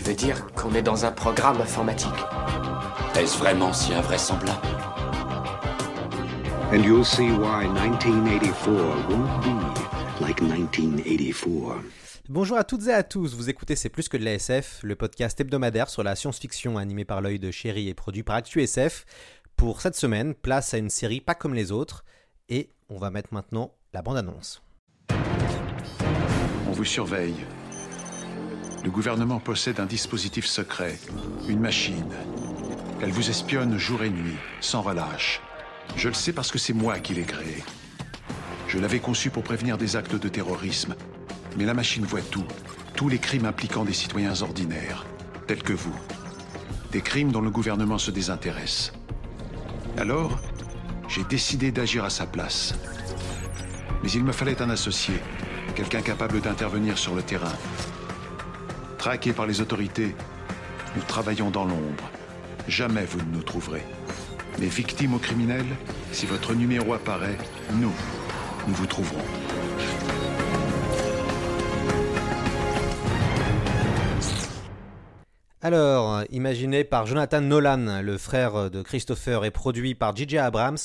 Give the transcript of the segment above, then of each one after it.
Tu veux dire qu'on est dans un programme informatique Est-ce vraiment si invraisemblable And you'll see why 1984 won't be like 1984. Bonjour à toutes et à tous, vous écoutez C'est plus que de la SF, le podcast hebdomadaire sur la science-fiction animé par l'œil de chéri et produit par ActuSF. Pour cette semaine, place à une série pas comme les autres, et on va mettre maintenant la bande-annonce. On vous surveille. Le gouvernement possède un dispositif secret, une machine. Elle vous espionne jour et nuit, sans relâche. Je le sais parce que c'est moi qui l'ai créée. Je l'avais conçue pour prévenir des actes de terrorisme. Mais la machine voit tout, tous les crimes impliquant des citoyens ordinaires, tels que vous. Des crimes dont le gouvernement se désintéresse. Alors, j'ai décidé d'agir à sa place. Mais il me fallait un associé, quelqu'un capable d'intervenir sur le terrain. Traqués par les autorités, nous travaillons dans l'ombre. Jamais vous ne nous trouverez. Mais victimes aux criminels, si votre numéro apparaît, nous, nous vous trouverons. Alors, imaginé par Jonathan Nolan, le frère de Christopher, et produit par J.J. Abrams,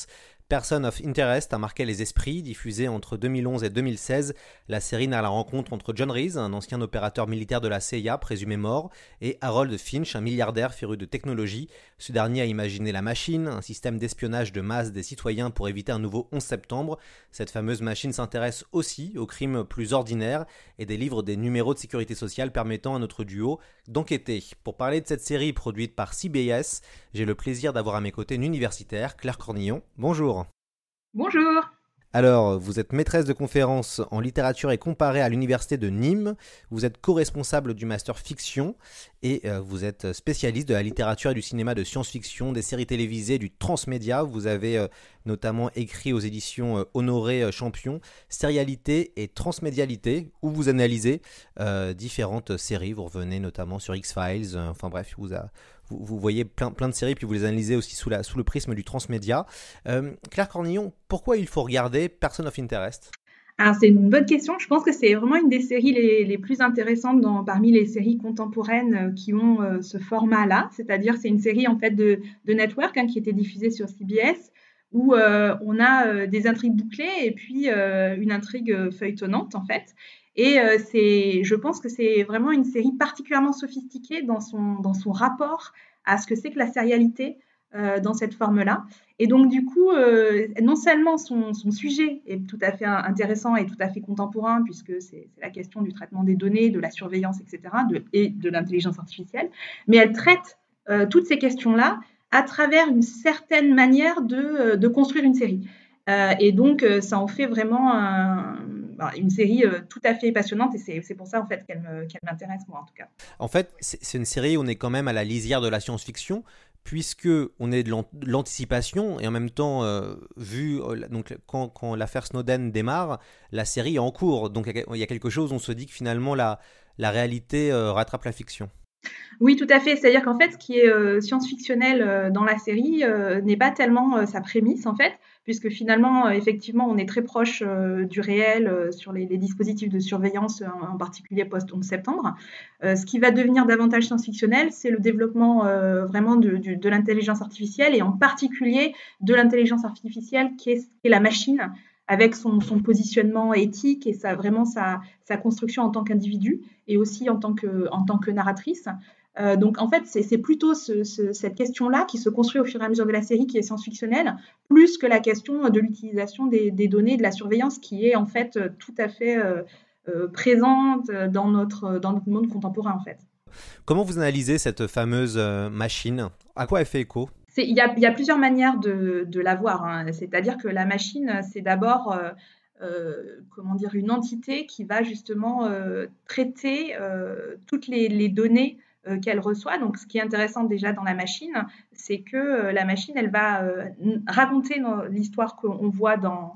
Person of Interest a marqué les esprits. Diffusée entre 2011 et 2016, la série n'a la rencontre entre John Reese, un ancien opérateur militaire de la CIA présumé mort, et Harold Finch, un milliardaire féru de technologie. Ce dernier a imaginé la machine, un système d'espionnage de masse des citoyens pour éviter un nouveau 11 septembre. Cette fameuse machine s'intéresse aussi aux crimes plus ordinaires et délivre des numéros de sécurité sociale permettant à notre duo d'enquêter. Pour parler de cette série produite par CBS, j'ai le plaisir d'avoir à mes côtés une universitaire, Claire Cornillon. Bonjour. Bonjour. Alors, vous êtes maîtresse de conférences en littérature et comparée à l'université de Nîmes. Vous êtes co-responsable du master fiction et euh, vous êtes spécialiste de la littérature et du cinéma de science-fiction, des séries télévisées, du transmédia. Vous avez euh, notamment écrit aux éditions euh, Honoré Champion, Sérialité et Transmédialité, où vous analysez différentes séries. Vous revenez notamment sur X-Files. enfin bref, vous, vous, voyez plein, plein de séries, puis vous les analysez aussi sous, le prisme du transmédia. Euh, Claire Cornillon, pourquoi il faut regarder Person of Interest? C'est une bonne question. Je pense que c'est vraiment une des séries les, plus intéressantes parmi les séries contemporaines euh, qui ont euh, ce format-là. C'est-à-dire c'est une série en fait de, de network hein, qui était diffusée sur CBS où euh, on a euh, des intrigues bouclées et puis euh, une intrigue feuilletonnante en fait. Et c'est, je pense que c'est vraiment une série particulièrement sophistiquée dans son, dans son rapport à ce que c'est que la sérialité dans cette forme-là. Et donc, du coup, non seulement son, son, sujet est tout à fait intéressant et tout à fait contemporain, puisque c'est la question du traitement des données, de la surveillance, etc., et de l'intelligence artificielle, mais elle traite toutes ces questions-là à travers une certaine manière de, de construire une série. et donc, ça en fait vraiment un, une série euh, tout à fait passionnante et c'est pour ça en fait qu'elle m'intéresse moi en tout cas. En fait, c'est une série où on est quand même à la lisière de la science-fiction puisque on est de l'anticipation et en même temps euh, vu euh, donc quand, l'affaire Snowden démarre, la série est en cours donc il y a quelque chose on se dit que finalement la la réalité euh, rattrape la fiction. Oui, tout à fait. C'est-à-dire qu'en fait, ce qui est euh, science-fictionnel euh, dans la série euh, n'est pas tellement sa prémisse, en fait, puisque finalement, effectivement, on est très proche du réel sur les, dispositifs de surveillance, en, particulier post-11 septembre. ce qui va devenir davantage science-fictionnel, c'est le développement vraiment de, l'intelligence artificielle, et en particulier de l'intelligence artificielle qui est la machine avec son, positionnement éthique et sa, vraiment sa, construction en tant qu'individu et aussi en tant que, en tant que narratrice. Euh, donc en fait, c'est plutôt ce, ce, cette question-là qui se construit au fur et à mesure de la série qui est science-fictionnelle, plus que la question de l'utilisation des, des, données, de la surveillance qui est en fait tout à fait euh, euh, présente dans notre, dans notre monde contemporain en fait. Comment vous analysez cette fameuse machine? À quoi elle fait écho? Il y, a, plusieurs manières de, de la voir. Hein. C'est-à-dire que la machine, c'est d'abord euh, euh, comment dire une entité qui va justement euh, traiter toutes les, données qu'elle reçoit. Donc, ce qui est intéressant déjà dans la machine, c'est que la machine, elle va raconter l'histoire qu'on voit dans,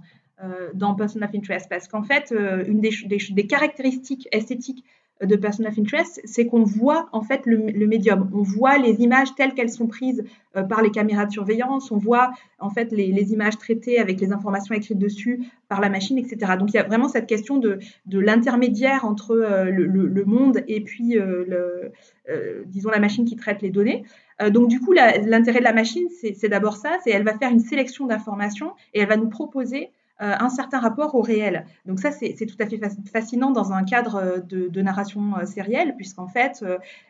dans Person of Interest. Parce qu'en fait, une des, caractéristiques esthétiques de Person of Interest, c'est qu'on voit en fait le, médium. On voit les images telles qu'elles sont prises euh, par les caméras de surveillance. On voit en fait les, images traitées avec les informations écrites dessus par la machine, etc. Donc il y a vraiment cette question de, l'intermédiaire entre euh, le, monde et puis euh, le, disons la machine qui traite les données. donc du coup, l'intérêt de la machine, c'est d'abord ça, c'est elle va faire une sélection d'informations et elle va nous proposer un certain rapport au réel. Donc ça, c'est tout à fait fascinant dans un cadre euh, de, narration euh, sérielle, puisqu'en fait,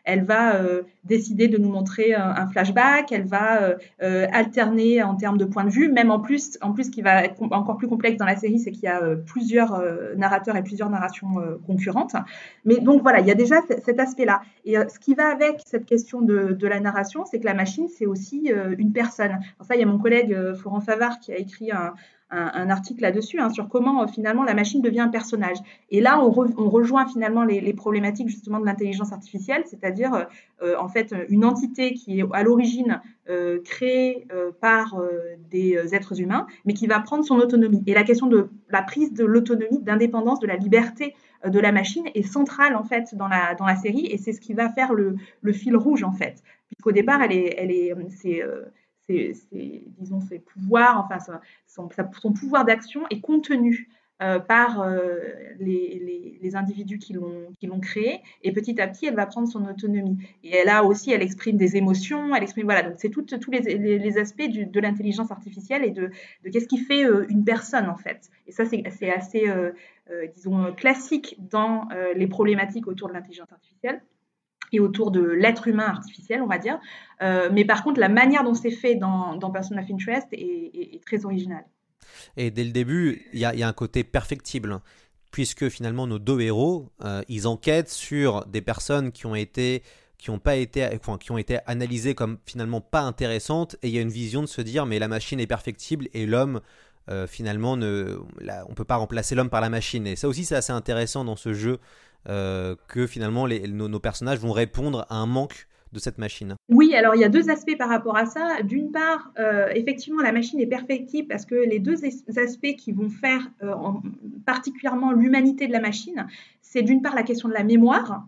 elle va décider de nous montrer un, flashback, elle va alterner en termes de point de vue, même en plus, en plus, ce qui va être encore plus complexe dans la série, c'est qu'il y a plusieurs narrateurs et plusieurs narrations concurrentes. Mais donc voilà, il y a déjà cet aspect-là. Et ce qui va avec cette question de, de la narration, c'est que la machine, c'est aussi une personne. Alors ça, il y a mon collègue Florent Favard qui a écrit un, un, article là-dessus, hein, sur comment euh, finalement la machine devient un personnage. Et là, on, rejoint finalement les, problématiques justement de l'intelligence artificielle, c'est-à-dire euh, euh, en fait une entité qui est à l'origine créée par des êtres humains, mais qui va prendre son autonomie. Et la question de la prise de l'autonomie, d'indépendance, de la liberté de la machine est centrale en fait dans la, dans la série, et c'est ce qui va faire le, fil rouge en fait, puisqu'au départ, elle est, elle est, disons, ses pouvoirs, enfin son, pouvoir d'action est contenu euh, par euh, les, individus qui l'ont créé et petit à petit elle va prendre son autonomie. Et elle a aussi elle exprime des émotions elle exprime voilà donc c'est tous les, aspects de l'intelligence artificielle et de, de qu'est-ce qui fait euh, une personne en fait. Et ça c'est assez disons classique dans les problématiques autour de l'intelligence artificielle et autour de l'être humain artificiel, on va dire. Euh, mais par contre, la manière dont c'est fait dans, dans, Person of Interest est, très originale. Et dès le début, il y, a un côté perfectible, puisque finalement nos deux héros, euh, ils enquêtent sur des personnes qui ont été qui ont pas été qui ont été analysées comme finalement pas intéressantes et il y a une vision de se dire mais la machine est perfectible et l'homme euh, finalement ne peut pas remplacer l'homme par la machine et ça aussi c'est assez intéressant dans ce jeu euh, que finalement nos, personnages vont répondre à un manque de cette machine Oui, alors il y a deux aspects par rapport à ça. D'une part, euh, effectivement, la machine est perfectible parce que les deux aspects qui vont faire euh, particulièrement l'humanité de la machine, c'est d'une part la question de la mémoire,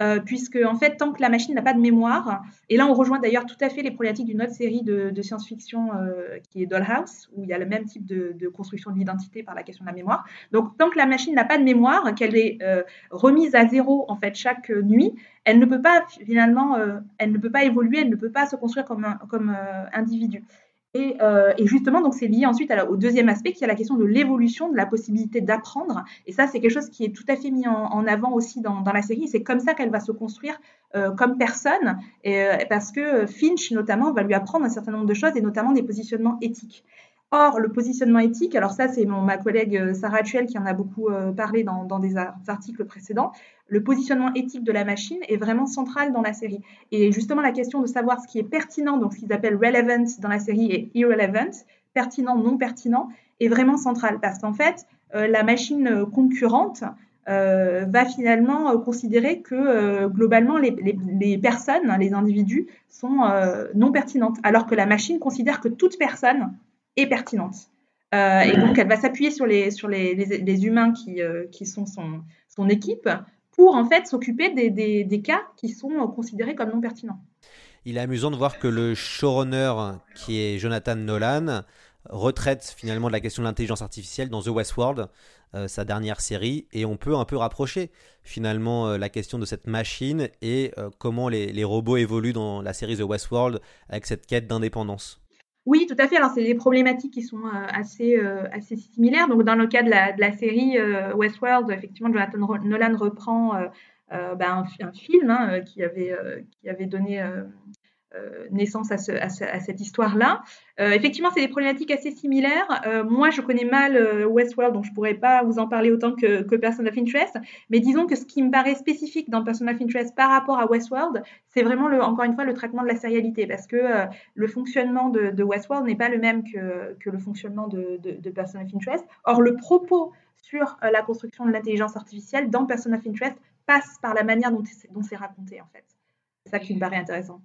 euh, puisque en fait, tant que la machine n'a pas de mémoire, et là on rejoint d'ailleurs tout à fait les problématiques d'une autre série de, science-fiction euh, qui est Dollhouse, où il y a le même type de, construction de l'identité par la question de la mémoire. Donc tant que la machine n'a pas de mémoire, qu'elle est euh, remise à zéro en fait chaque nuit, elle ne peut pas finalement, elle ne peut pas évoluer, elle ne peut pas se construire comme, comme individu. Euh, et, justement, donc c'est lié ensuite au deuxième aspect qui est la question de l'évolution, de la possibilité d'apprendre. Et ça, c'est quelque chose qui est tout à fait mis en, avant aussi dans, la série. C'est comme ça qu'elle va se construire euh, comme personne, euh, parce que Finch notamment va lui apprendre un certain nombre de choses et notamment des positionnements éthiques. Or, le positionnement éthique, alors ça c'est ma collègue euh, Sarah Tuel qui en a beaucoup euh, parlé dans, des articles précédents, le positionnement éthique de la machine est vraiment central dans la série. Et justement la question de savoir ce qui est pertinent, donc ce qu'ils appellent relevant dans la série et irrelevant, pertinent, non pertinent, est vraiment central. Parce qu'en fait, euh, la machine concurrente va finalement considérer que globalement les, les, personnes, les individus sont non pertinentes, alors que la machine considère que toute personne pertinente. Euh, et donc, elle va s'appuyer sur les, sur les, les, humains qui, euh, qui sont son, son, équipe pour en fait s'occuper des, des, des, cas qui sont considérés comme non pertinents. Il est amusant de voir que le showrunner, qui est Jonathan Nolan, retraite finalement de la question de l'intelligence artificielle dans The Westworld, euh, sa dernière série, et on peut un peu rapprocher finalement la question de cette machine et comment les, les, robots évoluent dans la série The Westworld avec cette quête d'indépendance. Oui, tout à fait. Alors, c'est des problématiques qui sont euh, assez, euh, assez similaires. Donc, dans le cas de la, de la série euh, Westworld, effectivement, Jonathan Nolan reprend ben, un, film hein, qui, avait, qui avait donné naissance à, cette histoire-là. Euh, effectivement, c'est des problématiques assez similaires. Euh, moi, je connais mal Westworld, donc je ne pourrais pas vous en parler autant que, Person of Interest. Mais disons que ce qui me paraît spécifique dans Person of Interest par rapport à Westworld, c'est vraiment, encore une fois, le traitement de la sérialité. Parce que le fonctionnement de, Westworld n'est pas le même que, le fonctionnement de, de, Person of Interest. Or, le propos sur la construction de l'intelligence artificielle dans Person of Interest passe par la manière dont c'est raconté, en fait C'est ça qui me paraît intéressant.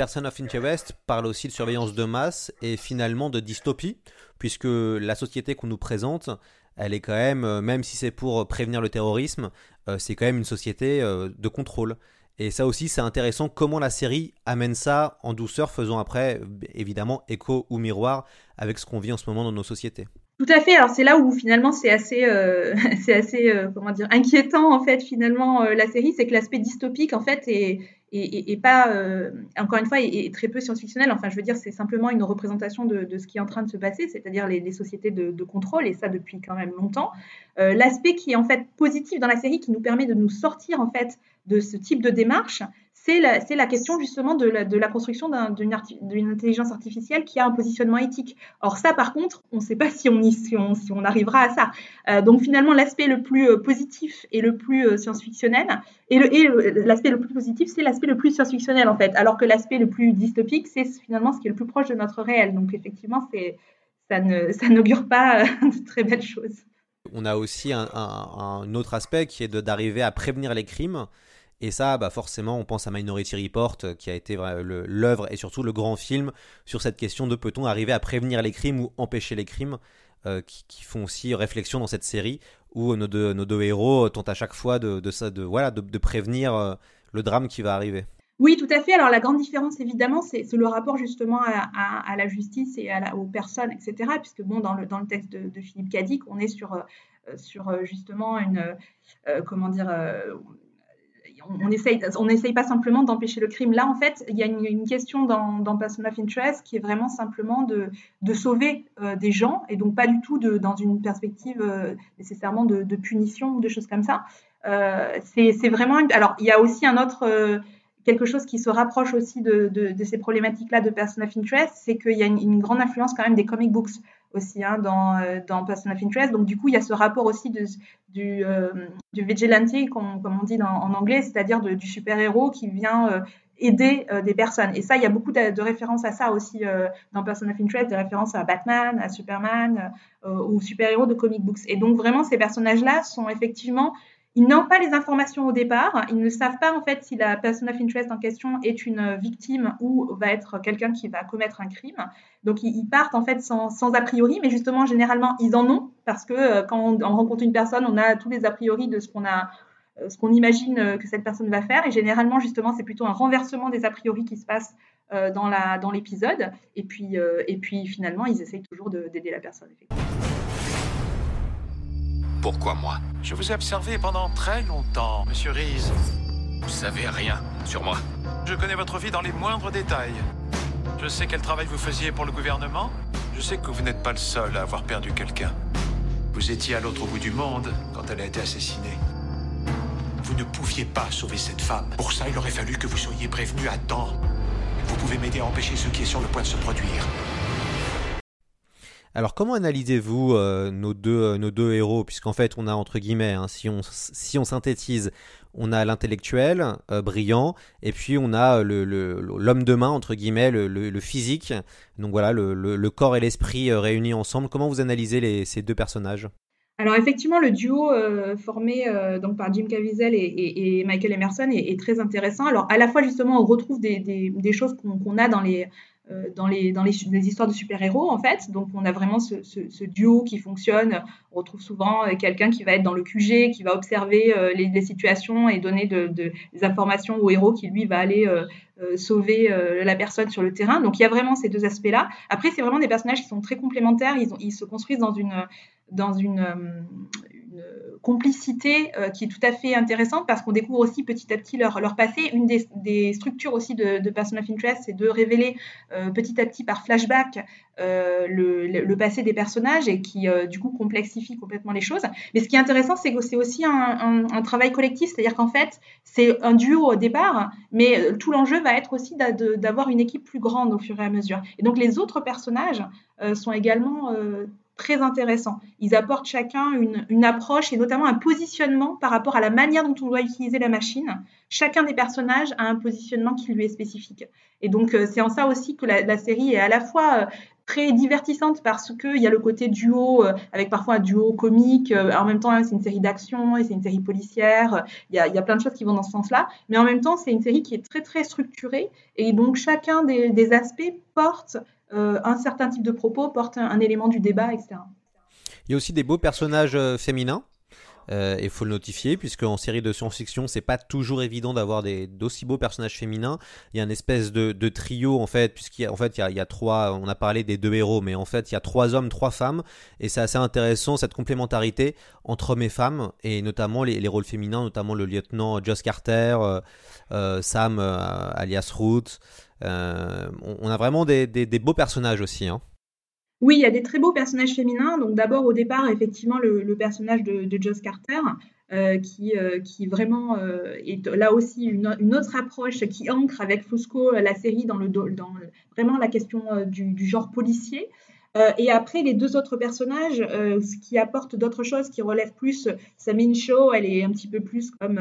Person of Interest parle aussi de surveillance de masse et finalement de dystopie, puisque la société qu'on nous présente, elle est quand même, euh, même si c'est pour prévenir le terrorisme, euh, c'est quand même une société euh, de contrôle. Et ça aussi, c'est intéressant comment la série amène ça en douceur, faisant après, évidemment, écho ou miroir avec ce qu'on vit en ce moment dans nos sociétés. Tout à fait. Alors c'est là où finalement c'est assez, c'est assez, comment dire, inquiétant en fait finalement la série, c'est que l'aspect dystopique en fait est, et, pas, euh, encore une fois, est, très peu science-fictionnel. Enfin, je veux dire, c'est simplement une représentation de, ce qui est en train de se passer, c'est-à-dire les, sociétés de, contrôle, et ça depuis quand même longtemps. Euh, l'aspect qui est en fait positif dans la série, qui nous permet de nous sortir en fait de ce type de démarche, c'est la, question justement de la, construction d'une intelligence artificielle qui a un positionnement éthique. Or ça, par contre, on ne sait pas si on, y, si, on, arrivera à ça. Euh, donc finalement, l'aspect le plus euh, positif et le plus euh, science-fictionnel, et l'aspect le, plus positif, c'est l'aspect le plus science-fictionnel en fait, alors que l'aspect le plus dystopique, c'est finalement ce qui est le plus proche de notre réel. Donc effectivement, ça n'augure pas de très belles choses. On a aussi un autre aspect qui est d'arriver à prévenir les crimes. Et ça, bah forcément, on pense à Minority Report, euh, qui a été l'œuvre et surtout le grand film sur cette question de peut-on arriver à prévenir les crimes ou empêcher les crimes, euh, qui, font aussi réflexion dans cette série, où nos deux, nos deux héros tentent à chaque fois de, de, de voilà, de, prévenir euh, le drame qui va arriver. Oui, tout à fait. Alors la grande différence, évidemment, c'est le rapport justement à, la justice et à aux personnes, etc. Puisque bon, dans le, dans le texte de, Philippe Cadic, on est sur, sur justement une, comment dire, on n'essaye on pas simplement d'empêcher le crime. Là, en fait, il y a une, question dans, dans, Person of Interest qui est vraiment simplement de, de sauver euh, des gens et donc pas du tout de, dans une perspective euh, nécessairement de, punition ou de choses comme ça. Euh, c'est vraiment. Alors, il y a aussi un autre quelque chose qui se rapproche aussi de, ces problématiques-là de Person of Interest, c'est qu'il y a une, grande influence quand même des comic books aussi hein, dans, euh, dans Person of Interest. Donc du coup, il y a ce rapport aussi de, du, euh, vigilante, comme, on dit en anglais, c'est-à-dire du super-héros qui vient euh, aider des personnes. Et ça, il y a beaucoup de, références à ça aussi dans Person of Interest, des références à Batman, à Superman ou super-héros de comic books. Et donc vraiment, ces personnages-là sont effectivement ils n'ont pas les informations au départ. Ils ne savent pas en fait si la person of interest en question est une victime ou va être quelqu'un qui va commettre un crime. Donc ils partent en fait sans, a priori, mais justement généralement ils en ont parce que euh, quand on, rencontre une personne, on a tous les a priori de ce qu'on a, euh, ce qu'on imagine euh, que cette personne va faire. Et généralement justement c'est plutôt un renversement des a priori qui se passe dans l'épisode. Et puis et puis finalement ils essayent toujours d'aider la personne. Pourquoi moi Je vous ai observé pendant très longtemps, monsieur Reese. Vous savez rien sur moi. Je connais votre vie dans les moindres détails. Je sais quel travail vous faisiez pour le gouvernement. Je sais que vous n'êtes pas le seul à avoir perdu quelqu'un. Vous étiez à l'autre bout du monde quand elle a été assassinée. Vous ne pouviez pas sauver cette femme. Pour ça, il aurait fallu que vous soyez prévenu à temps. Vous pouvez m'aider à empêcher ce qui est sur le point de se produire. Alors comment analysez-vous euh, nos, deux, euh, nos deux héros? Puisqu'en fait on a entre guillemets, hein, si, on, si on synthétise, on a l'intellectuel euh, brillant et puis on a l'homme le, de main entre guillemets, le, physique. Donc voilà, le, corps et l'esprit réunis ensemble. Comment vous analysez ces deux personnages? Alors effectivement, le duo formé donc par Jim Caviezel et, Michael Emerson est, très intéressant. Alors à la fois justement, on retrouve des, des, choses qu'on a dans les dans, les, dans les, histoires de super-héros, en fait. Donc, on a vraiment ce, duo qui fonctionne. On retrouve souvent euh, quelqu'un qui va être dans le QG, qui va observer euh, les, situations et donner de, des informations au héros qui, lui, va aller sauver la personne sur le terrain. Donc, il y a vraiment ces deux aspects-là. Après, c'est vraiment des personnages qui sont très complémentaires. Ils, ils se construisent dans une, dans une, complicité euh, qui est tout à fait intéressante parce qu'on découvre aussi petit à petit leur, leur passé. Une des, structures aussi de, de, Person of Interest, c'est de révéler euh, petit à petit par flashback euh, le, passé des personnages et qui du coup complexifie complètement les choses. Mais ce qui est intéressant, c'est que c'est aussi un, un, travail collectif, c'est-à-dire qu'en fait, c'est un duo au départ, mais tout l'enjeu va être aussi d'avoir une équipe plus grande au fur et à mesure. Et donc les autres personnages sont également très intéressants. Ils apportent chacun une, approche et notamment un positionnement par rapport à la manière dont on doit utiliser la machine. Chacun des personnages a un positionnement qui lui est spécifique. Et donc, c'est en ça aussi que la, série est à la fois très divertissante parce qu'il y a le côté duo, euh, avec parfois un duo comique. Euh, en même temps, c'est une série d'action et c'est une série policière. Il y, a, plein de choses qui vont dans ce sens-là. Mais en même temps, c'est une série qui est très, très structurée. Et donc, chacun des, aspects porte euh, un certain type de propos, porte un, élément du débat, etc. Il y a aussi des beaux personnages féminins. Il euh, faut le notifier, puisque en série de science-fiction, c'est pas toujours évident d'avoir d'aussi beaux personnages féminins. Il y a une espèce de, trio, en fait, puisqu'il y fait, il y, a, il trois, on a parlé des deux héros, mais en fait, il y a trois hommes, trois femmes, et c'est assez intéressant, cette complémentarité entre hommes et femmes, et notamment les, les rôles féminins, notamment le lieutenant Joss Carter, euh, euh, Sam, alias Root. On, on, a vraiment des, beaux personnages aussi. Hein. Oui, il y a des très beaux personnages féminins. Donc d'abord au départ, effectivement, le, personnage de, de, Joss Carter, euh, qui, euh, qui vraiment euh, est là aussi une, autre approche qui ancre avec Fosco la série dans, le, dans vraiment la question du, genre policier. et après, les deux autres personnages, ce qui apporte d'autres choses, qui relèvent plus, Samine Shaw, elle est un petit peu plus comme...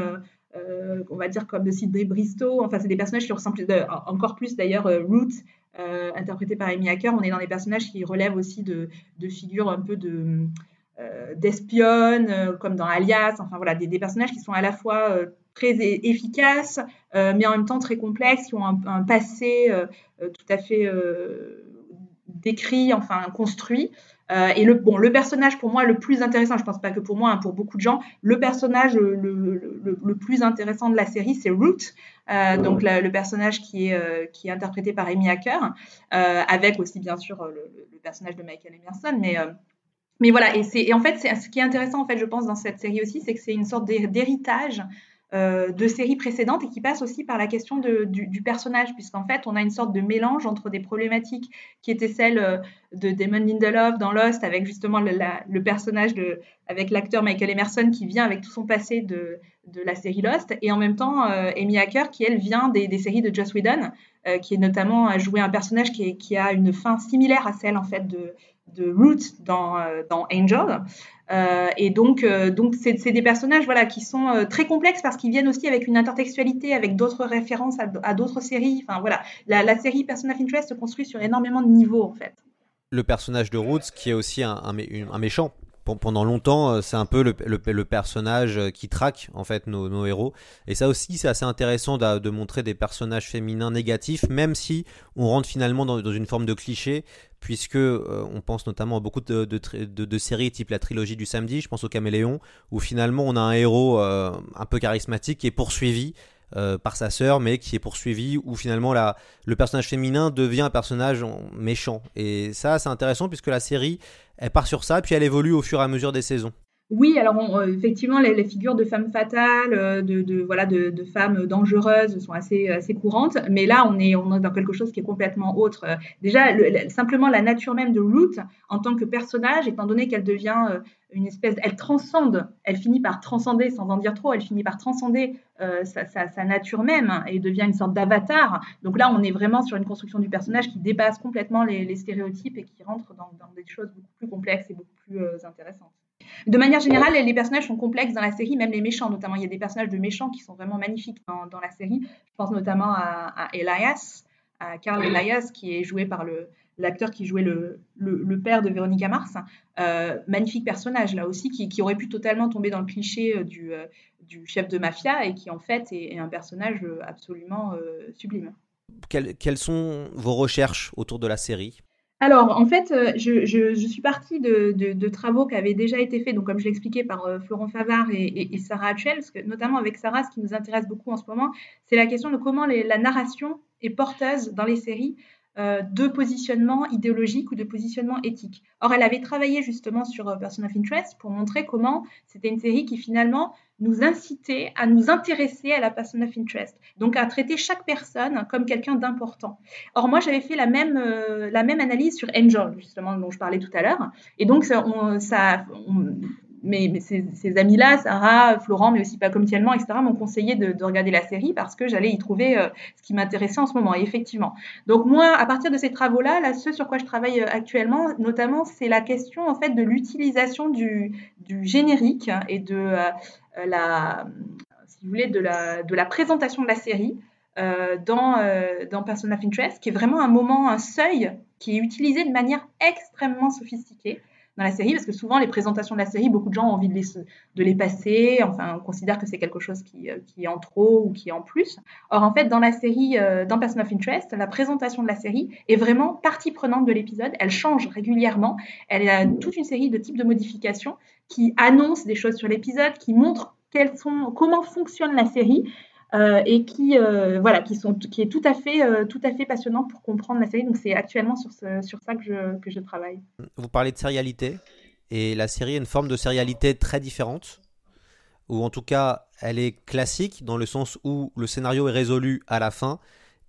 Euh, on va dire comme de Sidney Bristow. Enfin, c'est des personnages qui ressemblent encore plus d'ailleurs euh, Root, euh, interprété par Amy Hacker. On est dans des personnages qui relèvent aussi de, figures un peu de d'espionnes, comme dans Alias. Enfin voilà, des, personnages qui sont à la fois très efficaces, mais en même temps très complexes, qui ont un passé tout à fait décrit, enfin construit. Euh, et le, bon, le personnage pour moi le plus intéressant, je pense pas que pour moi, hein, pour beaucoup de gens, le personnage le, le, le plus intéressant de la série, c'est Root, euh, donc la, le personnage qui est, euh, qui est interprété par Amy Hacker, euh, avec aussi bien sûr le, personnage de Michael Emerson, mais euh, mais voilà, et, et en fait, ce qui est intéressant, en fait, je pense, dans cette série aussi, c'est que c'est une sorte d'héritage euh, de séries précédentes et qui passe aussi par la question du, personnage, puisqu'en fait, on a une sorte de mélange entre des problématiques qui étaient celles euh, de Damon Lindelof dans Lost, avec justement le, personnage de, avec l'acteur Michael Emerson qui vient avec tout son passé de, de la série Lost, et en même temps, euh, Amy Hacker qui, elle, vient des, séries de Joss Whedon, qui est notamment à jouer un personnage qui, qui, a une fin similaire à celle, en fait, de, de Root dans, euh, dans Angel. Euh, et donc, euh, donc c'est, des personnages voilà, qui sont très complexes parce qu'ils viennent aussi avec une intertextualité, avec d'autres références à, d'autres séries. Enfin, voilà. la, la, série Person of Interest se construit sur énormément de niveaux, en fait. Le personnage de Roots, qui est aussi un, un méchant pendant longtemps, c'est un peu le, personnage qui traque en fait nos, héros. Et ça aussi, c'est assez intéressant de, montrer des personnages féminins négatifs, même si on rentre finalement dans, une forme de cliché puisque euh, on pense notamment à beaucoup de, séries type la trilogie du samedi, je pense au Caméléon, où finalement on a un héros euh, un peu charismatique qui est poursuivi euh, par sa sœur, mais qui est poursuivi, où finalement la, le personnage féminin devient un personnage méchant. Et ça, c'est intéressant puisque la série, elle part sur ça, puis elle évolue au fur et à mesure des saisons. Oui, alors euh, effectivement, les, figures de femmes fatales, euh, de, voilà, de, femmes dangereuses sont assez, assez courantes, mais là, on est, on est dans quelque chose qui est complètement autre. Euh, déjà, le, simplement la nature même de Ruth en tant que personnage, étant donné qu'elle devient une espèce, elle transcende, elle finit par transcender, sans en dire trop, elle finit par transcender euh, sa, nature même et devient une sorte d'avatar. Donc là, on est vraiment sur une construction du personnage qui dépasse complètement les, stéréotypes et qui rentre dans, des choses beaucoup plus complexes et beaucoup plus euh, intéressantes. De manière générale, les personnages sont complexes dans la série, même les méchants notamment. Il y a des personnages de méchants qui sont vraiment magnifiques dans, dans la série. Je pense notamment à, à, Elias, à Carl Elias, qui est joué par le, l'acteur qui jouait le, le, le, père de Véronica Mars. Euh, magnifique personnage là aussi, qui, qui, aurait pu totalement tomber dans le cliché euh, du, euh, du chef de mafia et qui en fait est, est un personnage absolument euh, sublime. Quelles, quelles sont vos recherches autour de la série? Alors, en fait, euh, je, suis partie de, travaux qui avaient déjà été faits, donc comme je l'expliquais, par euh, Florent Favard et, Sarah Hatchell, parce que notamment avec Sarah, ce qui nous intéresse beaucoup en ce moment, c'est la question de comment la narration est porteuse dans les séries de positionnement idéologique ou de positionnement éthique. Or, elle avait travaillé justement sur euh, Person of Interest pour montrer comment c'était une série qui finalement nous incitait à nous intéresser à la person of interest, donc à traiter chaque personne comme quelqu'un d'important. Or, moi, j'avais fait la même, euh, la même analyse sur Angel, justement, dont je parlais tout à l'heure, et donc ça, mais, ces, amis-là, Sarah, Florent, mais aussi pas comitiellement, etc., m'ont conseillé de, regarder la série parce que j'allais y trouver euh, ce qui m'intéressait en ce moment. Et effectivement. Donc moi, à partir de ces travaux-là, là, ce sur quoi je travaille euh, actuellement, notamment, c'est la question en fait de l'utilisation du, générique et de euh, la, si vous voulez, de la, présentation de la série. dans, dans Person of Interest, qui est vraiment un moment, un seuil qui est utilisé de manière extrêmement sophistiquée dans la série, parce que souvent les présentations de la série, beaucoup de gens ont envie de les, de les passer, enfin on considère que c'est quelque chose qui, euh, qui, est en trop ou qui est en plus. Or en fait, dans la série, euh, dans Person of Interest, la présentation de la série est vraiment partie prenante de l'épisode, elle change régulièrement, elle a toute une série de types de modifications qui annoncent des choses sur l'épisode, qui montrent quelles sont, comment fonctionne la série euh, et qui, euh, voilà, qui, sont, qui est tout à, fait, euh, tout à fait passionnant pour comprendre la série. Donc c'est actuellement sur, sur ça que je, que je travaille. Vous parlez de sérialité, et la série a une forme de sérialité très différente, ou en tout cas elle est classique dans le sens où le scénario est résolu à la fin,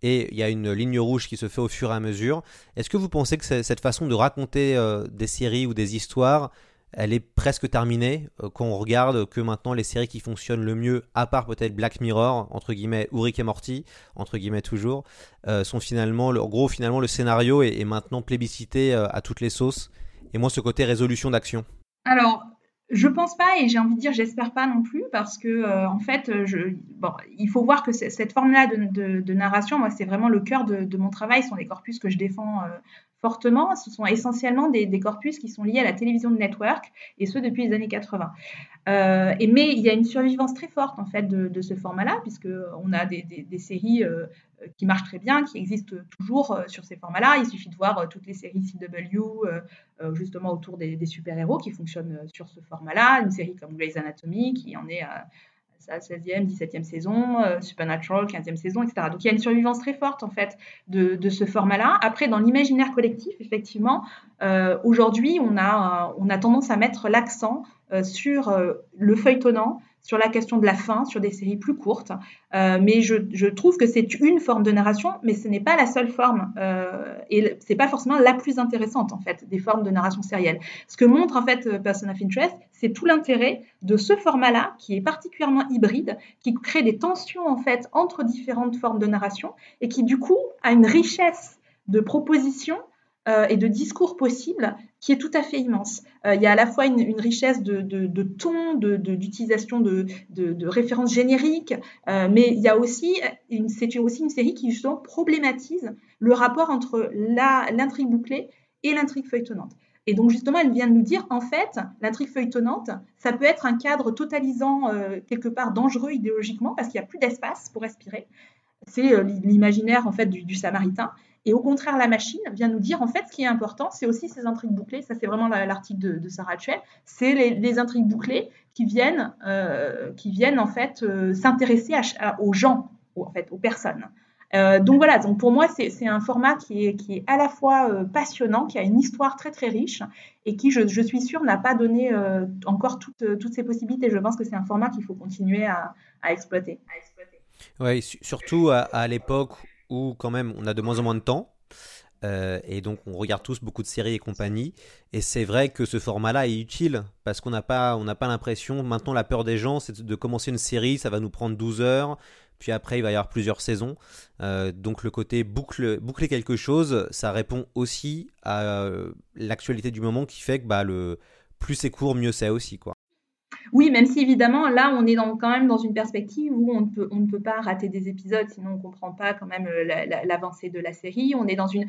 et il y a une ligne rouge qui se fait au fur et à mesure. Est-ce que vous pensez que cette façon de raconter des séries ou des histoires elle est presque terminée. Euh, quand on regarde que maintenant les séries qui fonctionnent le mieux, à part peut-être Black Mirror, entre guillemets, ou Rick et Morty, entre guillemets toujours, euh, sont finalement, en gros, finalement, le scénario est, maintenant plébiscité euh, à toutes les sauces. Et moi, ce côté résolution d'action. Alors, je pense pas et j'ai envie de dire j'espère pas non plus parce que en fait bon, il faut voir que cette forme-là de, narration moi c'est vraiment le cœur de, mon travail ce sont les corpus que je défends fortement, ce sont essentiellement des, corpus qui sont liés à la télévision de network, et ce depuis les années 80. Euh, mais il y a une survivance très forte en fait de, ce format-là, puisqu'on a des, séries euh, qui marchent très bien, qui existent toujours euh, sur ces formats-là. Il suffit de voir toutes les séries CW, justement autour des super-héros, qui fonctionnent sur ce format-là. Une série comme Grey's Anatomy, qui en est à 16e, 17e saison, euh, Supernatural, 15e saison, etc. Donc il y a une survivance très forte en fait de, ce format-là. Après, dans l'imaginaire collectif, effectivement, euh, aujourd'hui, on a, on a tendance à mettre l'accent euh, sur le feuilletonnant, sur la question de la fin, sur des séries plus courtes. Euh, mais je, trouve que c'est une forme de narration, mais ce n'est pas la seule forme. Euh, et c'est pas forcément la plus intéressante, en fait, des formes de narration sérielle. Ce que montre, en fait, Person of Interest, c'est tout l'intérêt de ce format-là, qui est particulièrement hybride, qui crée des tensions, en fait, entre différentes formes de narration, et qui, du coup, a une richesse de propositions euh, et de discours possibles qui est tout à fait immense. Euh, il y a à la fois une, richesse de, de, de ton, d'utilisation de, références génériques, euh, mais il y a aussi une, c'est aussi une série qui justement problématise le rapport entre l'intrigue bouclée et l'intrigue feuilletonnante. Et donc justement, elle vient de nous dire, en fait, l'intrigue feuilletonnante, ça peut être un cadre totalisant, quelque part dangereux idéologiquement, parce qu'il n'y a plus d'espace pour respirer. C'est l'imaginaire en fait du samaritain. Et au contraire, la machine vient nous dire, en fait, ce qui est important, c'est aussi ces intrigues bouclées. Ça, c'est vraiment l'article de, Sarah Chuen. C'est les, intrigues bouclées qui viennent, euh, qui viennent en fait, euh, s'intéresser aux gens, en fait, aux personnes. Euh, donc voilà, donc pour moi, c'est un format qui est, à la fois passionnant, qui a une histoire très très riche et qui, je, suis sûre, n'a pas donné encore toutes, toutes ces possibilités. Je pense que c'est un format qu'il faut continuer à, exploiter. Oui, surtout à, à l'époque où quand même on a de moins en moins de temps. Euh, et donc on regarde tous beaucoup de séries et compagnie. Et c'est vrai que ce format-là est utile parce qu'on n'a pas, on pas l'impression. Maintenant, la peur des gens, c'est de commencer une série, ça va nous prendre 12 heures. Puis après, il va y avoir plusieurs saisons. Euh, donc le côté boucle, boucler quelque chose, ça répond aussi à euh, l'actualité du moment qui fait que bah, le plus c'est court, mieux c'est aussi. quoi. Oui, même si évidemment, là, on est dans, quand même dans une perspective où on ne, peut, pas rater des épisodes, sinon on ne comprend pas quand même euh, l'avancée de la série. On est dans une,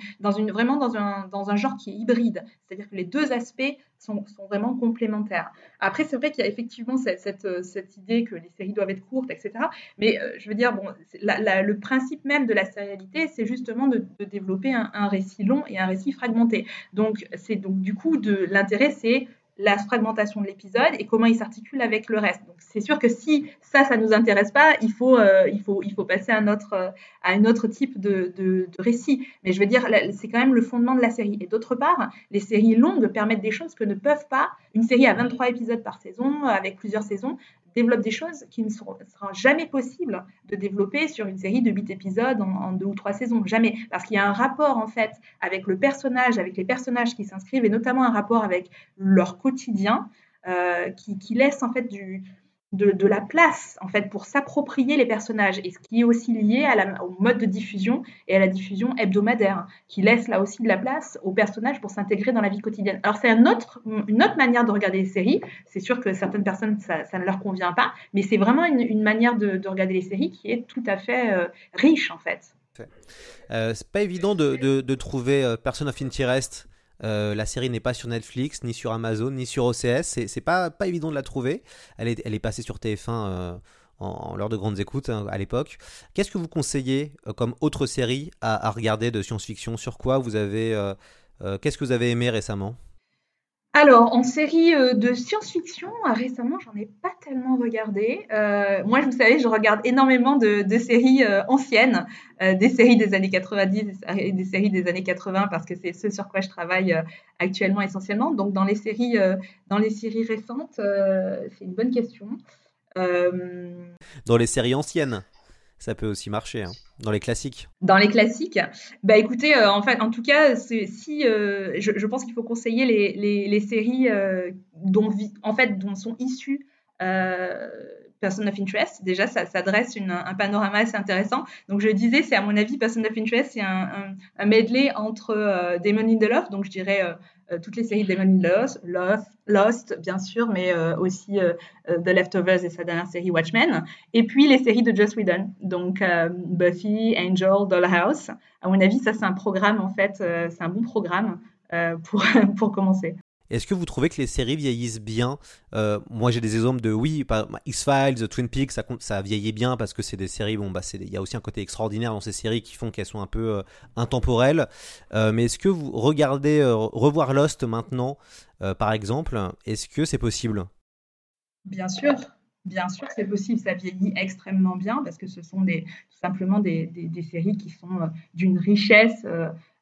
vraiment dans un, genre qui est hybride, c'est-à-dire que les deux aspects sont, vraiment complémentaires. Après, c'est vrai qu'il y a effectivement cette, euh, idée que les séries doivent être courtes, etc. Mais euh, je veux dire, bon, le principe même de la sérialité, c'est justement de, développer un, un, récit long et un récit fragmenté. Donc, c'est donc du coup, de l'intérêt, c'est la fragmentation de l'épisode et comment il s'articule avec le reste. Donc c'est sûr que si ça, ça nous intéresse pas, il faut, euh, il faut, il faut passer à un autre, euh, à un autre type de, de, récit. Mais je veux dire, c'est quand même le fondement de la série. Et d'autre part, les séries longues permettent des choses que ne peuvent pas une série à 23 épisodes par saison, avec plusieurs saisons, développe des choses qui ne seront, jamais possibles de développer sur une série de 8 épisodes en, deux ou trois saisons. Jamais. Parce qu'il y a un rapport, en fait, avec le personnage, avec les personnages qui s'inscrivent, et notamment un rapport avec leur quotidien, qui, qui laisse en fait du, de, la place en fait pour s'approprier les personnages et ce qui est aussi lié au mode de diffusion et à la diffusion hebdomadaire qui laisse là aussi de la place aux personnages pour s'intégrer dans la vie quotidienne. Alors c'est une autre manière de regarder les séries. C'est sûr que certaines personnes ça, ça, ne leur convient pas, mais c'est vraiment une, manière de, regarder les séries qui est tout à fait euh, riche en fait. Euh, c'est pas évident de, de trouver euh, Person of Interest euh, la série n'est pas sur Netflix, ni sur Amazon, ni sur OCS. C'est pas, pas évident de la trouver. Elle est, elle est passée sur TF1 euh, en, l'heure de grandes écoutes hein, à l'époque. Qu'est-ce que vous conseillez euh, comme autre série à, à regarder de science-fiction? Sur quoi vous avez. Qu'est-ce que vous avez aimé récemment? Alors, en série euh, de science-fiction, euh, récemment, j'en ai pas tellement regardé. Euh, moi, vous savez, je regarde énormément de, séries anciennes, des séries des années 90 et des séries des années 80, parce que c'est ce sur quoi je travaille actuellement essentiellement. Donc, dans les séries, dans les séries récentes, c'est une bonne question. Dans les séries anciennes ça peut aussi marcher hein, dans les classiques. Dans les classiques, bah écoutez, euh, en fait, en tout cas, si euh, je, pense qu'il faut conseiller les, les, séries euh, dont en fait dont sont issues Person of Interest. Déjà, ça, ça dresse un panorama assez intéressant. Donc, je disais, c'est à mon avis, Person of Interest, c'est un, un, medley entre euh, Demon in the Loft, donc je dirais euh, euh, toutes les séries de Demon in the Lost, Lost, bien sûr, mais aussi The Leftovers et sa dernière série Watchmen, et puis les séries de Joss Whedon, donc Buffy, Angel, Dollhouse. À mon avis, ça, c'est un programme, en fait, c'est un bon programme pour, pour commencer. Est-ce que vous trouvez que les séries vieillissent bien? Euh, Moi, j'ai des exemples de oui, X-Files, Twin Peaks, ça, ça vieillit bien parce que c'est des séries. Bon, bah, il y a aussi un côté extraordinaire dans ces séries qui font qu'elles sont un peu euh, intemporelles. Euh, mais est-ce que vous regardez revoir Lost maintenant, par exemple Est-ce que c'est possible? Bien sûr. Bien sûr, c'est possible, ça vieillit extrêmement bien parce que ce sont simplement des, séries qui sont d'une richesse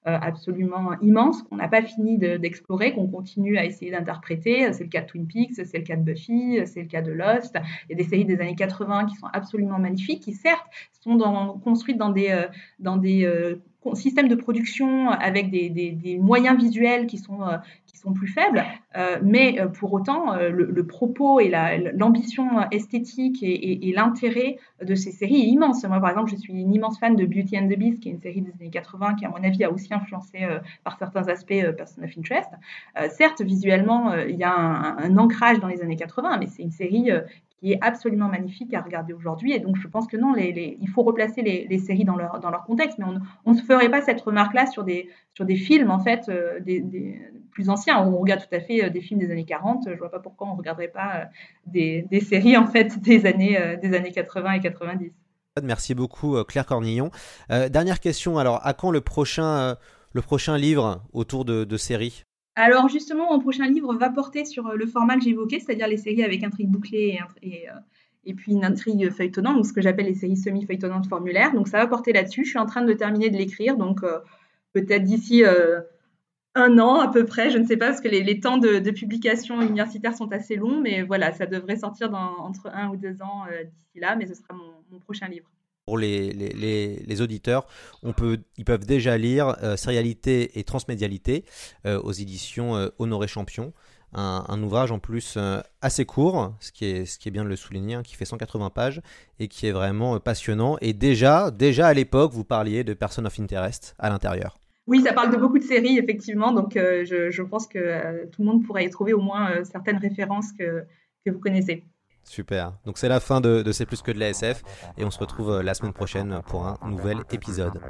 absolument immense qu'on n'a pas fini d'explorer, qu'on continue à essayer d'interpréter. C'est le cas de Twin Peaks, c'est le cas de Buffy, c'est le cas de Lost. Il y a des séries des années 80 qui sont absolument magnifiques, qui certes sont construites dans des, euh, dans des euh, système de production avec des, moyens visuels qui sont, euh, sont plus faibles, euh, mais euh, pour autant, le, propos et l'ambition esthétique et, l'intérêt de ces séries est immense. Moi, par exemple, je suis une immense fan de Beauty and the Beast, qui est une série des années 80 qui, à mon avis, a aussi influencé par certains aspects Person of Interest. certes, visuellement, il y a un, ancrage dans les années 80, mais c'est une série qui est absolument magnifique à regarder aujourd'hui. Et donc, je pense que non, il faut replacer les, séries dans leur, contexte, mais on ne ferait pas cette remarque-là sur des, films, en fait, euh, des, plus anciens. On regarde tout à fait euh, des films des années 40. Je ne vois pas pourquoi on ne regarderait pas euh, des, des, séries, en fait, des années, des années 80 et 90. Merci beaucoup, Claire Cornillon. dernière question, alors, à quand le prochain, le prochain livre autour de, de séries? Alors justement, mon prochain livre va porter sur euh, le format que j'évoquais, c'est-à-dire les séries avec intrigue bouclée et, euh, et, puis une intrigue feuilletonnante, donc ce que j'appelle les séries semi-feuilletonnantes formulaires. Donc ça va porter là-dessus. Je suis en train de terminer de l'écrire, donc euh, peut-être d'ici un an à peu près, je ne sais pas, parce que les, temps de, publication universitaire sont assez longs, mais voilà, ça devrait sortir entre un ou deux ans d'ici là, mais ce sera mon prochain livre pour les, auditeurs, on peut, ils peuvent déjà lire euh, Sérialité et Transmédialité euh, aux éditions euh, Honoré Champion. Un, ouvrage en plus assez court, ce qui, est, ce qui est bien de le souligner, hein, qui fait 180 pages et qui est vraiment passionnant. Et déjà, déjà à l'époque, vous parliez de Person of Interest à l'intérieur. Oui, ça parle de beaucoup de séries, effectivement. Donc, je, je, pense que tout le monde pourrait y trouver au moins certaines références que, que vous connaissez. Super. Donc c'est la fin de, C'est plus que de l'ASF et on se retrouve euh, la semaine prochaine pour un nouvel épisode.